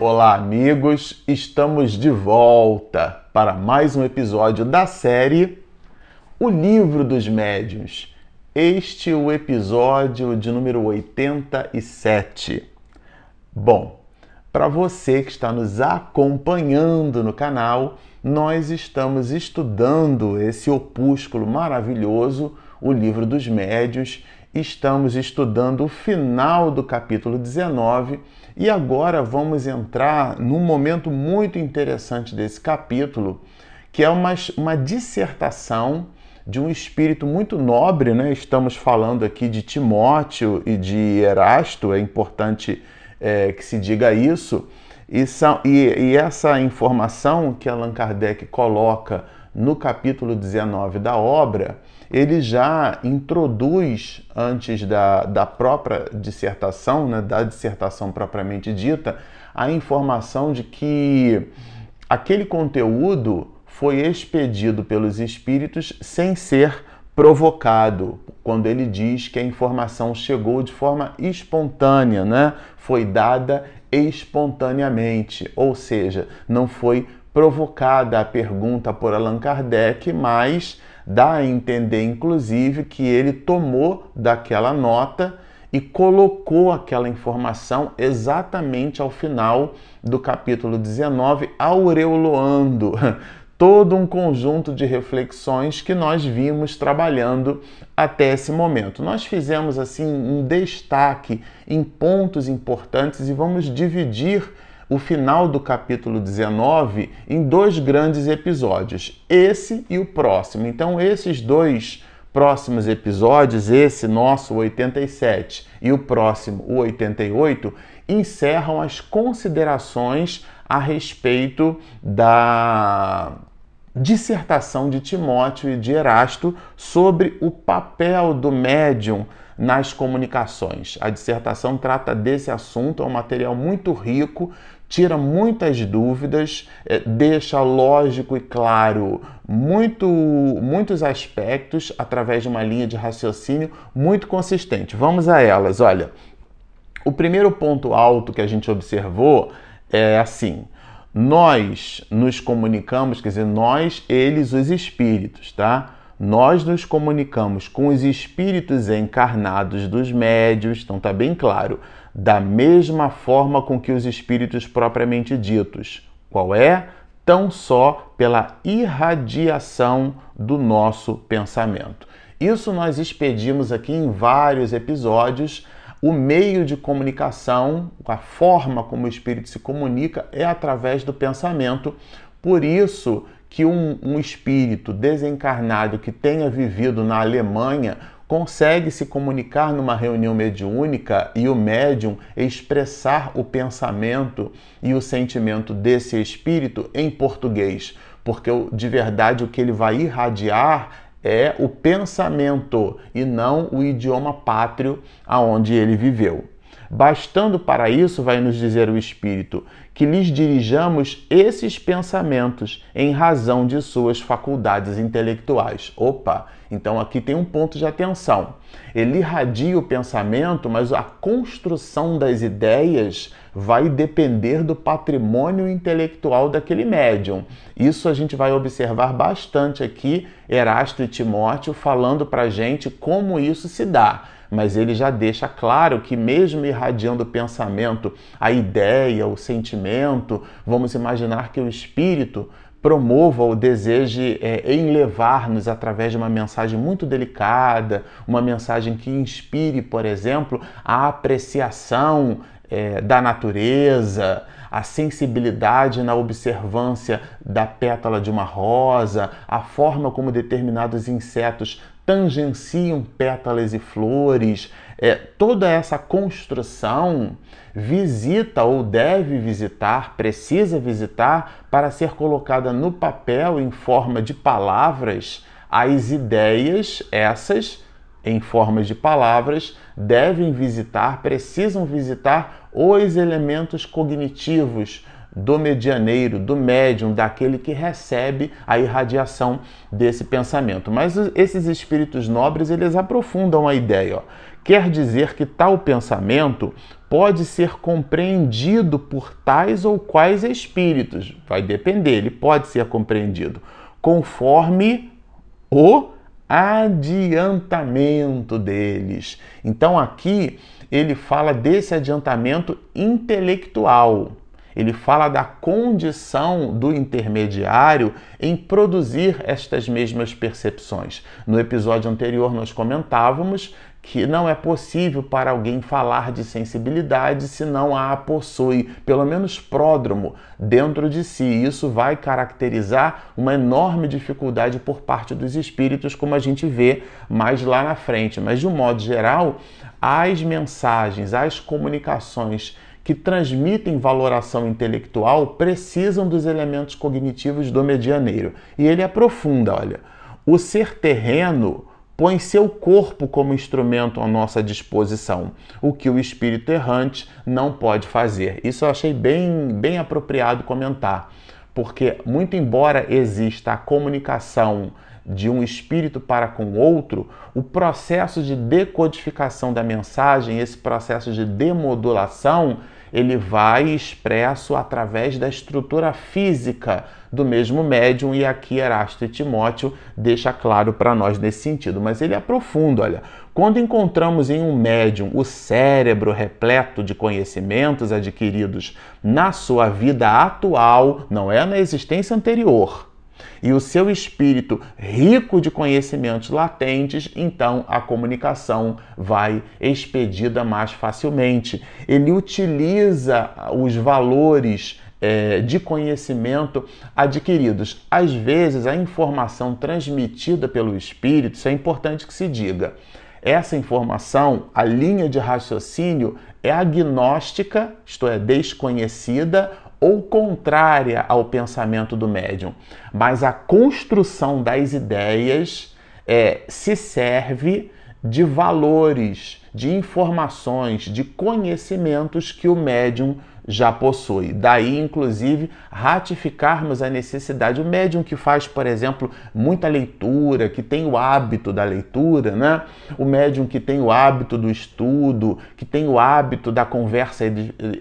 Olá, amigos! Estamos de volta para mais um episódio da série O Livro dos Médiuns. Este é o episódio de número 87. Bom, para você que está nos acompanhando no canal, nós estamos estudando esse opúsculo maravilhoso, O Livro dos Médiuns. Estamos estudando o final do capítulo 19 e agora vamos entrar num momento muito interessante desse capítulo, que é uma, uma dissertação de um espírito muito nobre, né? Estamos falando aqui de Timóteo e de Erasto, é importante é, que se diga isso. E, são, e, e essa informação que Allan Kardec coloca no capítulo 19 da obra ele já introduz, antes da, da própria dissertação, né, da dissertação propriamente dita, a informação de que aquele conteúdo foi expedido pelos espíritos sem ser provocado, quando ele diz que a informação chegou de forma espontânea, né? foi dada espontaneamente, ou seja, não foi provocada a pergunta por Allan Kardec, mas dá a entender, inclusive, que ele tomou daquela nota e colocou aquela informação exatamente ao final do capítulo 19, aureoloando todo um conjunto de reflexões que nós vimos trabalhando até esse momento. Nós fizemos assim um destaque em pontos importantes e vamos dividir o final do capítulo 19 em dois grandes episódios, esse e o próximo. Então, esses dois próximos episódios, esse nosso 87 e o próximo, o 88, encerram as considerações a respeito da dissertação de Timóteo e de Erasto sobre o papel do médium nas comunicações. A dissertação trata desse assunto, é um material muito rico, tira muitas dúvidas, é, deixa lógico e claro muito, muitos aspectos através de uma linha de raciocínio muito consistente. Vamos a elas. Olha, o primeiro ponto alto que a gente observou é assim: nós nos comunicamos, quer dizer, nós, eles, os espíritos, tá? Nós nos comunicamos com os espíritos encarnados dos médios, então tá bem claro da mesma forma com que os espíritos propriamente ditos. Qual é? Tão só pela irradiação do nosso pensamento. Isso nós expedimos aqui em vários episódios. O meio de comunicação, a forma como o espírito se comunica é através do pensamento. Por isso que um, um espírito desencarnado que tenha vivido na Alemanha consegue se comunicar numa reunião mediúnica e o médium expressar o pensamento e o sentimento desse espírito em português, porque de verdade o que ele vai irradiar é o pensamento e não o idioma pátrio aonde ele viveu. Bastando para isso, vai nos dizer o Espírito, que lhes dirijamos esses pensamentos em razão de suas faculdades intelectuais. Opa! Então aqui tem um ponto de atenção. Ele irradia o pensamento, mas a construção das ideias vai depender do patrimônio intelectual daquele médium. Isso a gente vai observar bastante aqui, Erasto e Timóteo falando para gente como isso se dá mas ele já deixa claro que, mesmo irradiando o pensamento, a ideia, o sentimento, vamos imaginar que o espírito promova ou deseje é, enlevar-nos através de uma mensagem muito delicada, uma mensagem que inspire, por exemplo, a apreciação é, da natureza, a sensibilidade na observância da pétala de uma rosa, a forma como determinados insetos tangenciam pétalas e flores. É, toda essa construção visita ou deve visitar, precisa visitar, para ser colocada no papel em forma de palavras, as ideias, essas em formas de palavras, devem visitar, precisam visitar os elementos cognitivos do medianeiro, do médium, daquele que recebe a irradiação desse pensamento. Mas esses espíritos nobres, eles aprofundam a ideia. Ó. Quer dizer que tal pensamento pode ser compreendido por tais ou quais espíritos. Vai depender, ele pode ser compreendido conforme o adiantamento deles. Então aqui ele fala desse adiantamento intelectual. Ele fala da condição do intermediário em produzir estas mesmas percepções. No episódio anterior, nós comentávamos que não é possível para alguém falar de sensibilidade se não a possui, pelo menos pródromo, dentro de si. Isso vai caracterizar uma enorme dificuldade por parte dos espíritos, como a gente vê mais lá na frente. Mas, de um modo geral, as mensagens, as comunicações que transmitem valoração intelectual precisam dos elementos cognitivos do medianeiro. E ele aprofunda, olha, o ser terreno põe seu corpo como instrumento à nossa disposição, o que o espírito errante não pode fazer. Isso eu achei bem, bem apropriado comentar, porque, muito embora exista a comunicação de um espírito para com outro, o processo de decodificação da mensagem, esse processo de demodulação, ele vai expresso através da estrutura física do mesmo médium, e aqui Erasto e Timóteo deixa claro para nós nesse sentido. Mas ele aprofunda, olha, quando encontramos em um médium o cérebro repleto de conhecimentos adquiridos na sua vida atual, não é na existência anterior, e o seu espírito rico de conhecimentos latentes, então a comunicação vai expedida mais facilmente. Ele utiliza os valores é, de conhecimento adquiridos. Às vezes, a informação transmitida pelo espírito, isso é importante que se diga. Essa informação, a linha de raciocínio é agnóstica, isto é, desconhecida ou contrária ao pensamento do médium, mas a construção das ideias é, se serve de valores, de informações, de conhecimentos que o médium já possui. Daí, inclusive, ratificarmos a necessidade. O médium que faz, por exemplo, muita leitura, que tem o hábito da leitura, né? o médium que tem o hábito do estudo, que tem o hábito da conversa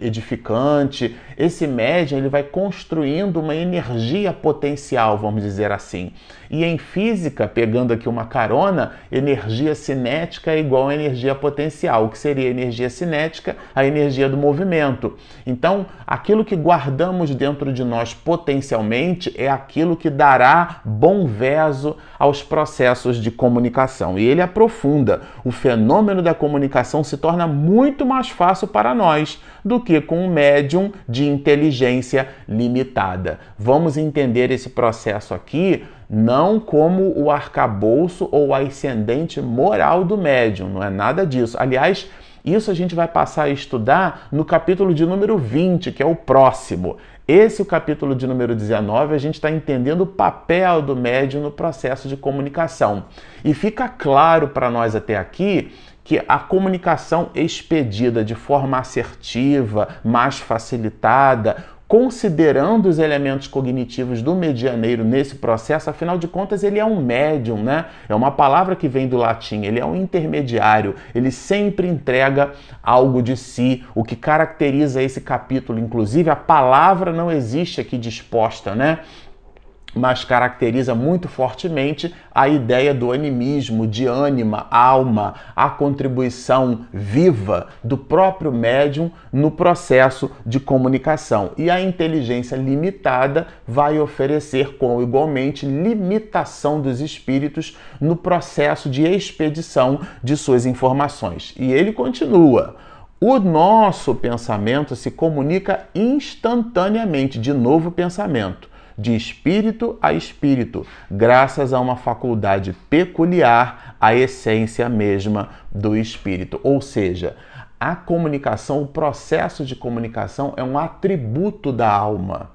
edificante, esse médium ele vai construindo uma energia potencial, vamos dizer assim. E em física, pegando aqui uma carona, energia cinética é igual a energia potencial. O que seria energia cinética? A energia do movimento. Então, aquilo que guardamos dentro de nós potencialmente é aquilo que dará bom verso aos processos de comunicação. E ele aprofunda. O fenômeno da comunicação se torna muito mais fácil para nós do que com um médium de inteligência limitada. Vamos entender esse processo aqui não como o arcabouço ou ascendente moral do médium, não é nada disso. Aliás, isso a gente vai passar a estudar no capítulo de número 20, que é o próximo. Esse, o capítulo de número 19, a gente está entendendo o papel do médium no processo de comunicação. E fica claro para nós até aqui que a comunicação expedida de forma assertiva, mais facilitada, considerando os elementos cognitivos do medianeiro nesse processo, afinal de contas, ele é um médium, né? É uma palavra que vem do latim, ele é um intermediário, ele sempre entrega algo de si, o que caracteriza esse capítulo. Inclusive, a palavra não existe aqui disposta, né? Mas caracteriza muito fortemente a ideia do animismo, de ânima, alma, a contribuição viva do próprio médium no processo de comunicação. E a inteligência limitada vai oferecer com igualmente limitação dos espíritos no processo de expedição de suas informações. E ele continua. O nosso pensamento se comunica instantaneamente, de novo pensamento de espírito a espírito, graças a uma faculdade peculiar à essência mesma do espírito. Ou seja, a comunicação, o processo de comunicação é um atributo da alma.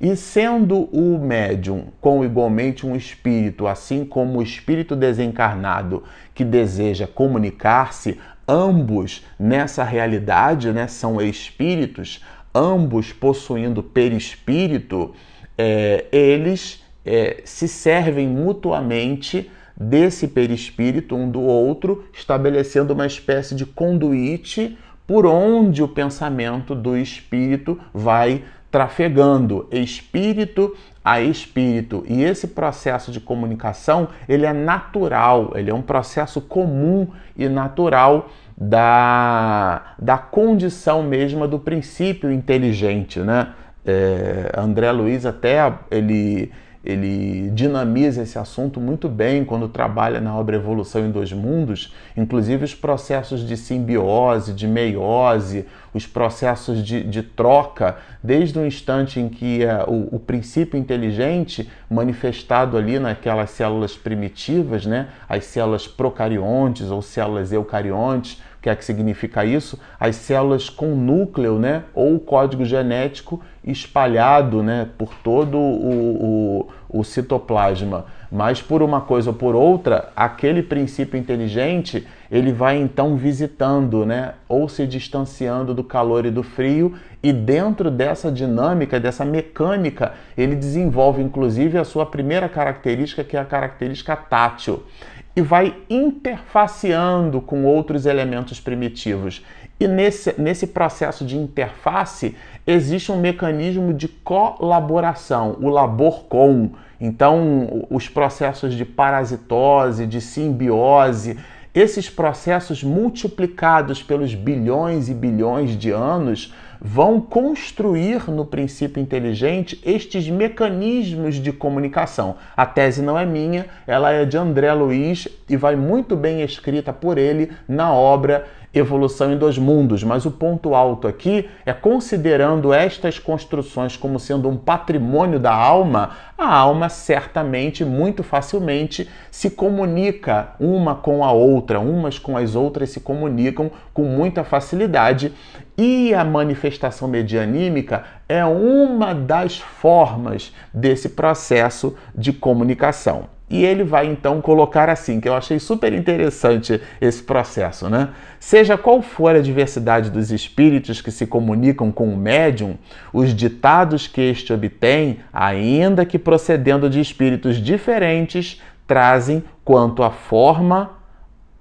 E sendo o médium com igualmente um espírito, assim como o espírito desencarnado que deseja comunicar-se, ambos nessa realidade né, são espíritos, ambos possuindo perispírito, é, eles é, se servem mutuamente desse perispírito um do outro, estabelecendo uma espécie de conduíte por onde o pensamento do espírito vai trafegando espírito a espírito. E esse processo de comunicação, ele é natural, ele é um processo comum e natural da, da condição mesma do princípio inteligente, né? É, André Luiz até ele ele dinamiza esse assunto muito bem quando trabalha na obra Evolução em Dois Mundos, inclusive os processos de simbiose, de meiose, os processos de, de troca, desde o instante em que uh, o, o, princípio inteligente, manifestado ali naquelas células primitivas, né, as células procariontes ou células eucariontes, que é que significa isso? As células com núcleo, né, ou código genético espalhado, né, por todo o, o, o citoplasma. Mas por uma coisa ou por outra, aquele princípio inteligente ele vai então visitando, né, ou se distanciando do calor e do frio, e dentro dessa dinâmica, dessa mecânica, ele desenvolve inclusive a sua primeira característica, que é a característica tátil, e vai interfaceando com outros elementos primitivos. E nesse, nesse processo de interface existe um mecanismo de colaboração, o labor com. Então, os processos de parasitose, de simbiose, esses processos multiplicados pelos bilhões e bilhões de anos vão construir no princípio inteligente estes mecanismos de comunicação. A tese não é minha, ela é de André Luiz e vai muito bem escrita por ele na obra Evolução em Dois Mundos, mas o ponto alto aqui é considerando estas construções como sendo um patrimônio da alma, a alma certamente, muito facilmente, se comunica uma com a outra, umas com as outras se comunicam com muita facilidade e a manifestação medianímica é uma das formas desse processo de comunicação. E ele vai então colocar assim, que eu achei super interessante esse processo, né? Seja qual for a diversidade dos espíritos que se comunicam com o médium, os ditados que este obtém, ainda que procedendo de espíritos diferentes, trazem quanto à forma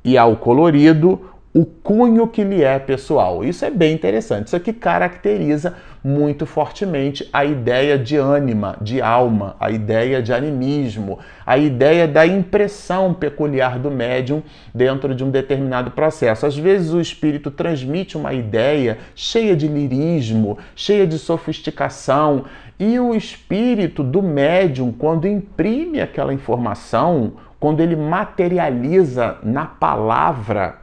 e ao colorido o cunho que lhe é pessoal. Isso é bem interessante. Isso aqui caracteriza muito fortemente a ideia de ânima, de alma, a ideia de animismo, a ideia da impressão peculiar do médium dentro de um determinado processo. Às vezes o espírito transmite uma ideia cheia de lirismo, cheia de sofisticação, e o espírito do médium, quando imprime aquela informação, quando ele materializa na palavra,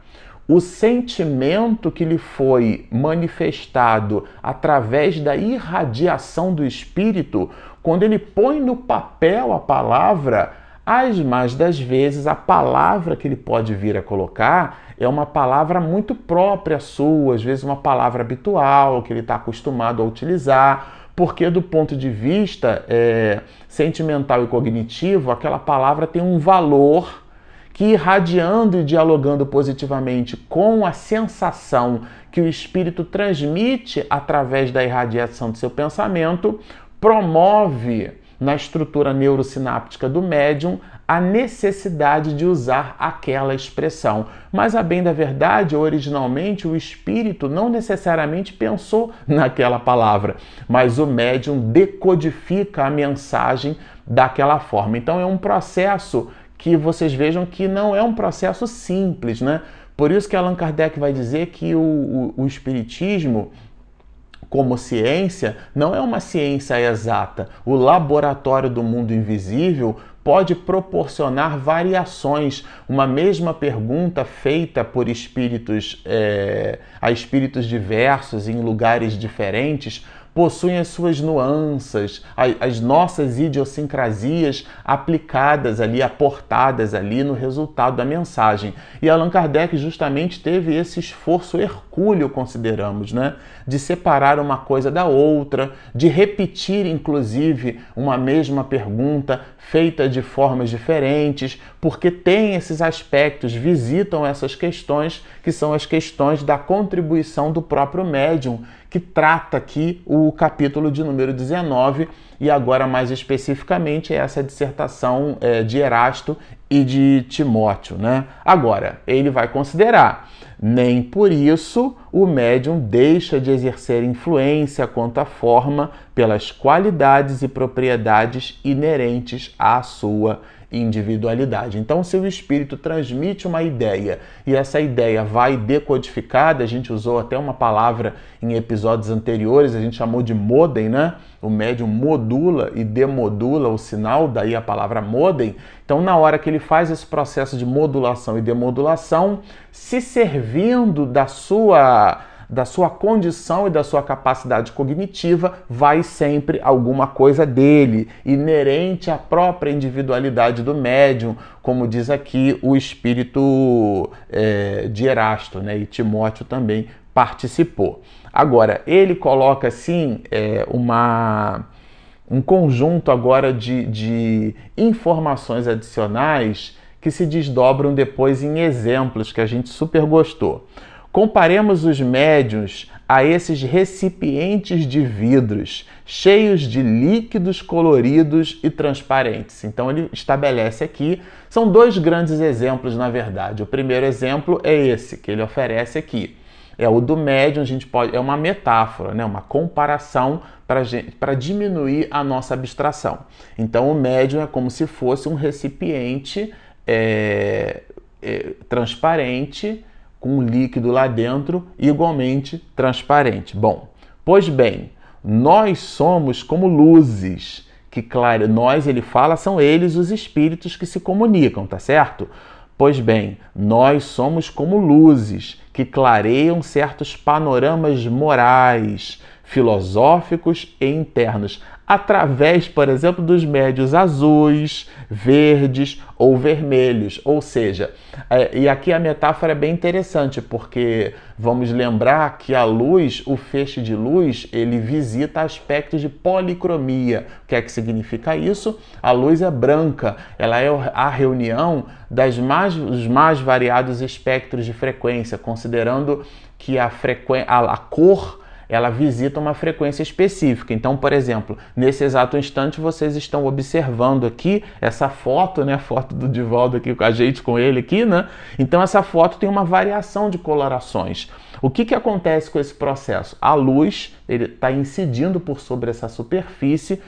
o sentimento que lhe foi manifestado através da irradiação do espírito, quando ele põe no papel a palavra, as mais das vezes a palavra que ele pode vir a colocar é uma palavra muito própria sua, às vezes uma palavra habitual que ele está acostumado a utilizar, porque do ponto de vista é, sentimental e cognitivo, aquela palavra tem um valor que irradiando e dialogando positivamente com a sensação que o espírito transmite através da irradiação do seu pensamento, promove na estrutura neurosináptica do médium a necessidade de usar aquela expressão. Mas, a bem da verdade, originalmente o espírito não necessariamente pensou naquela palavra, mas o médium decodifica a mensagem daquela forma. Então, é um processo que vocês vejam que não é um processo simples, né? Por isso que Allan Kardec vai dizer que o, o, o Espiritismo, como ciência, não é uma ciência exata. O laboratório do mundo invisível pode proporcionar variações. Uma mesma pergunta feita por espíritos é, a espíritos diversos em lugares diferentes possuem as suas nuances, as nossas idiosincrasias aplicadas ali, aportadas ali no resultado da mensagem. E Allan Kardec justamente teve esse esforço hercúleo, consideramos, né? de separar uma coisa da outra, de repetir, inclusive, uma mesma pergunta feita de formas diferentes, porque tem esses aspectos, visitam essas questões que são as questões da contribuição do próprio médium, que trata aqui o capítulo de número 19 e agora mais especificamente essa dissertação é, de Erasto e de Timóteo, né? Agora, ele vai considerar nem por isso o médium deixa de exercer influência quanto à forma pelas qualidades e propriedades inerentes à sua individualidade. Então, se o espírito transmite uma ideia e essa ideia vai decodificada, a gente usou até uma palavra em episódios anteriores, a gente chamou de modem, né? O médium modula e demodula o sinal, daí a palavra modem. Então, na hora que ele faz esse processo de modulação e demodulação, se servindo da sua da sua condição e da sua capacidade cognitiva, vai sempre alguma coisa dele, inerente à própria individualidade do médium, como diz aqui o espírito é, de Erasto, né? e Timóteo também participou. Agora, ele coloca assim é, uma um conjunto agora de, de informações adicionais que se desdobram depois em exemplos que a gente super gostou. Comparemos os médiuns a esses recipientes de vidros cheios de líquidos coloridos e transparentes. Então ele estabelece aqui, são dois grandes exemplos na verdade. O primeiro exemplo é esse que ele oferece aqui. É o do médium, a gente pode é uma metáfora, né? uma comparação para diminuir a nossa abstração. Então o médium é como se fosse um recipiente é, é, transparente com um líquido lá dentro igualmente transparente. Bom, pois bem, nós somos como luzes que claro, nós ele fala são eles os espíritos que se comunicam, tá certo? Pois bem, nós somos como luzes que clareiam certos panoramas morais, filosóficos e internos, através, por exemplo, dos médios azuis, verdes ou vermelhos. Ou seja, é, e aqui a metáfora é bem interessante, porque vamos lembrar que a luz, o feixe de luz, ele visita aspectos de policromia. O que é que significa isso? A luz é branca, ela é a reunião das mais, dos mais variados espectros de frequência, considerando que a, a, a cor ela visita uma frequência específica. Então, por exemplo, nesse exato instante vocês estão observando aqui essa foto, né? A foto do Divaldo aqui com a gente, com ele aqui, né? Então essa foto tem uma variação de colorações. O que, que acontece com esse processo? A luz está incidindo por sobre essa superfície,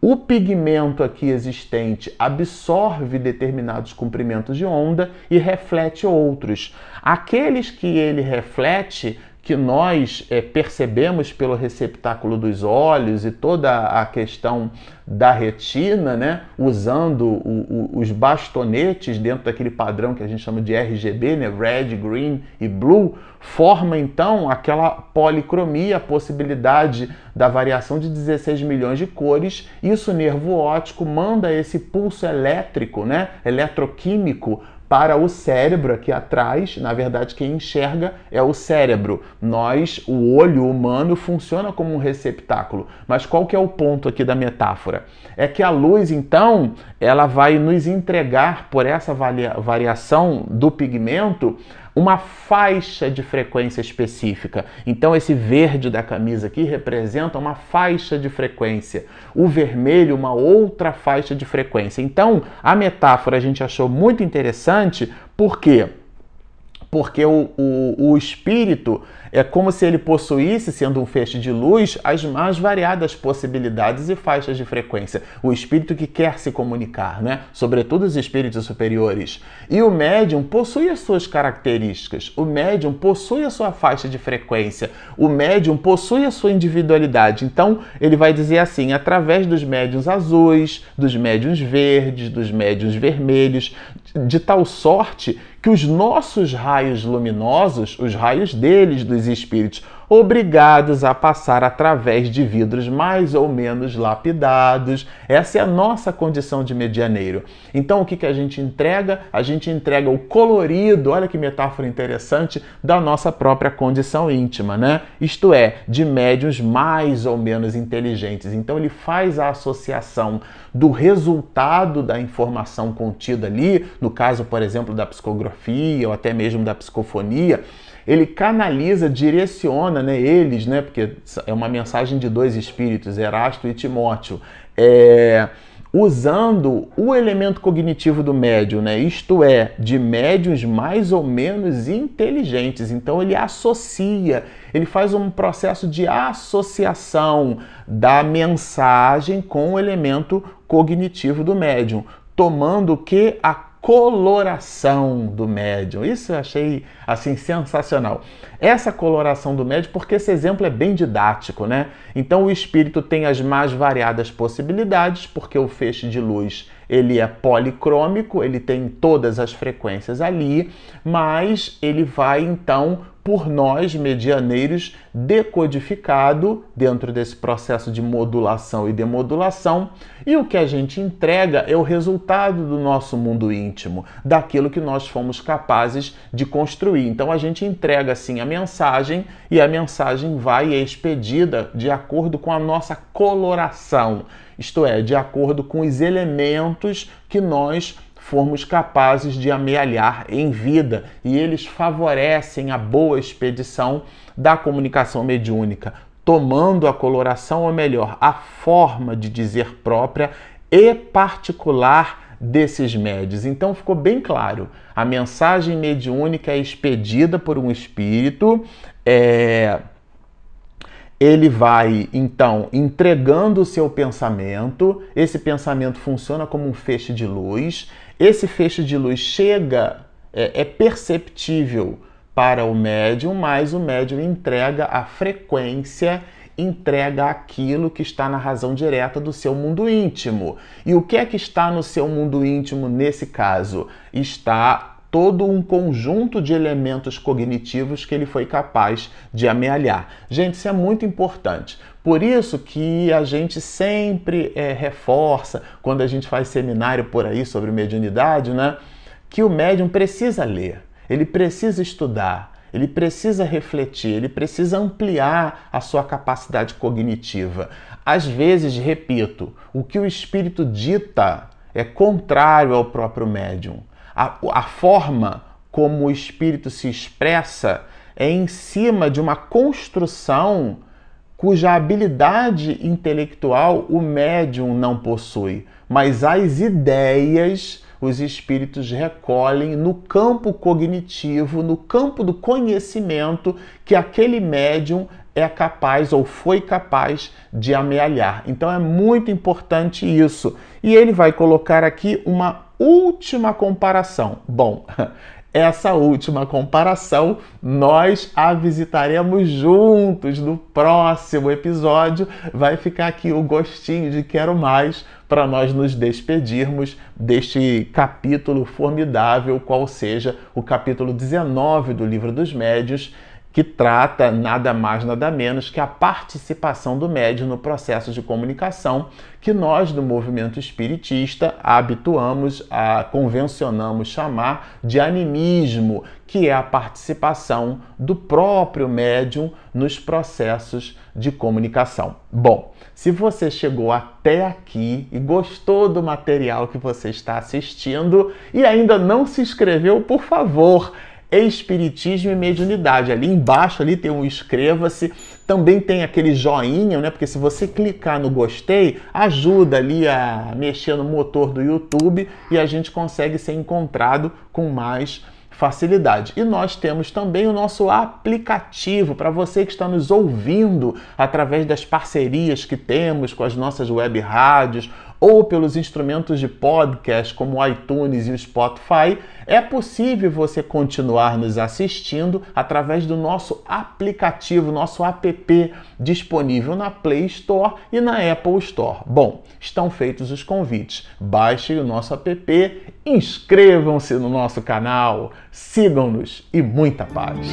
o pigmento aqui existente absorve determinados comprimentos de onda e reflete outros. Aqueles que ele reflete que nós é, percebemos pelo receptáculo dos olhos e toda a questão da retina, né, usando o, o, os bastonetes dentro daquele padrão que a gente chama de RGB, né, red, green e blue, forma então aquela policromia, a possibilidade da variação de 16 milhões de cores. Isso nervo óptico manda esse pulso elétrico, né, eletroquímico para o cérebro aqui atrás. Na verdade, quem enxerga é o cérebro. Nós, o olho humano, funciona como um receptáculo. Mas qual que é o ponto aqui da metáfora? É que a luz, então, ela vai nos entregar por essa variação do pigmento uma faixa de frequência específica. Então, esse verde da camisa aqui representa uma faixa de frequência, o vermelho, uma outra faixa de frequência. Então, a metáfora a gente achou muito interessante, por quê? Porque o, o, o espírito é como se ele possuísse, sendo um feixe de luz, as mais variadas possibilidades e faixas de frequência. O espírito que quer se comunicar, né? Sobretudo os espíritos superiores. E o médium possui as suas características. O médium possui a sua faixa de frequência. O médium possui a sua individualidade. Então, ele vai dizer assim: através dos médiums azuis, dos médiums verdes, dos médiums vermelhos, de tal sorte que os nossos raios luminosos, os raios deles, dos espíritos, obrigados a passar através de vidros mais ou menos lapidados. Essa é a nossa condição de medianeiro. Então, o que, que a gente entrega? A gente entrega o colorido, olha que metáfora interessante, da nossa própria condição íntima, né? Isto é, de médios mais ou menos inteligentes. Então, ele faz a associação do resultado da informação contida ali, no caso, por exemplo, da psicografia ou até mesmo da psicofonia ele canaliza, direciona, né, eles, né, porque é uma mensagem de dois espíritos, Erasto e Timóteo, é, usando o elemento cognitivo do médium, né? isto é, de médiums mais ou menos inteligentes. Então ele associa, ele faz um processo de associação da mensagem com o elemento cognitivo do médium, tomando que a coloração do médium. Isso eu achei assim sensacional. Essa coloração do médium, porque esse exemplo é bem didático, né? Então o espírito tem as mais variadas possibilidades, porque o feixe de luz ele é policrômico, ele tem todas as frequências ali, mas ele vai então por nós, medianeiros, decodificado dentro desse processo de modulação e demodulação, e o que a gente entrega é o resultado do nosso mundo íntimo, daquilo que nós fomos capazes de construir. Então a gente entrega assim a mensagem e a mensagem vai e é expedida de acordo com a nossa coloração, isto é, de acordo com os elementos que nós formos capazes de amealhar em vida e eles favorecem a boa expedição da comunicação mediúnica, tomando a coloração, ou melhor, a forma de dizer própria e particular desses médios. Então ficou bem claro: a mensagem mediúnica é expedida por um espírito. É, ele vai então entregando o seu pensamento, esse pensamento funciona como um feixe de luz, esse feixe de luz chega, é, é perceptível para o médium, mas o médium entrega a frequência, entrega aquilo que está na razão direta do seu mundo íntimo. E o que é que está no seu mundo íntimo nesse caso? Está todo um conjunto de elementos cognitivos que ele foi capaz de amealhar. Gente, isso é muito importante. Por isso que a gente sempre é, reforça, quando a gente faz seminário por aí sobre mediunidade, né, que o médium precisa ler, ele precisa estudar, ele precisa refletir, ele precisa ampliar a sua capacidade cognitiva. Às vezes, repito, o que o espírito dita é contrário ao próprio médium a, a forma como o espírito se expressa é em cima de uma construção cuja habilidade intelectual o médium não possui, mas as ideias os espíritos recolhem no campo cognitivo, no campo do conhecimento que aquele médium é capaz ou foi capaz de amealhar. Então é muito importante isso. E ele vai colocar aqui uma última comparação. Bom, essa última comparação nós a visitaremos juntos no próximo episódio. Vai ficar aqui o gostinho de quero mais para nós nos despedirmos deste capítulo formidável, qual seja o capítulo 19 do Livro dos Médios que trata nada mais, nada menos que a participação do médium no processo de comunicação que nós do movimento espiritista habituamos a convencionamos chamar de animismo, que é a participação do próprio médium nos processos de comunicação. Bom, se você chegou até aqui e gostou do material que você está assistindo e ainda não se inscreveu, por favor, Espiritismo e Mediunidade. Ali embaixo ali tem um inscreva-se, também tem aquele joinha, né? Porque se você clicar no gostei, ajuda ali a mexer no motor do YouTube e a gente consegue ser encontrado com mais facilidade. E nós temos também o nosso aplicativo para você que está nos ouvindo através das parcerias que temos com as nossas web rádios ou pelos instrumentos de podcast como o iTunes e o Spotify, é possível você continuar nos assistindo através do nosso aplicativo, nosso app disponível na Play Store e na Apple Store. Bom, estão feitos os convites. Baixem o nosso app, inscrevam-se no nosso canal, sigam-nos e muita paz.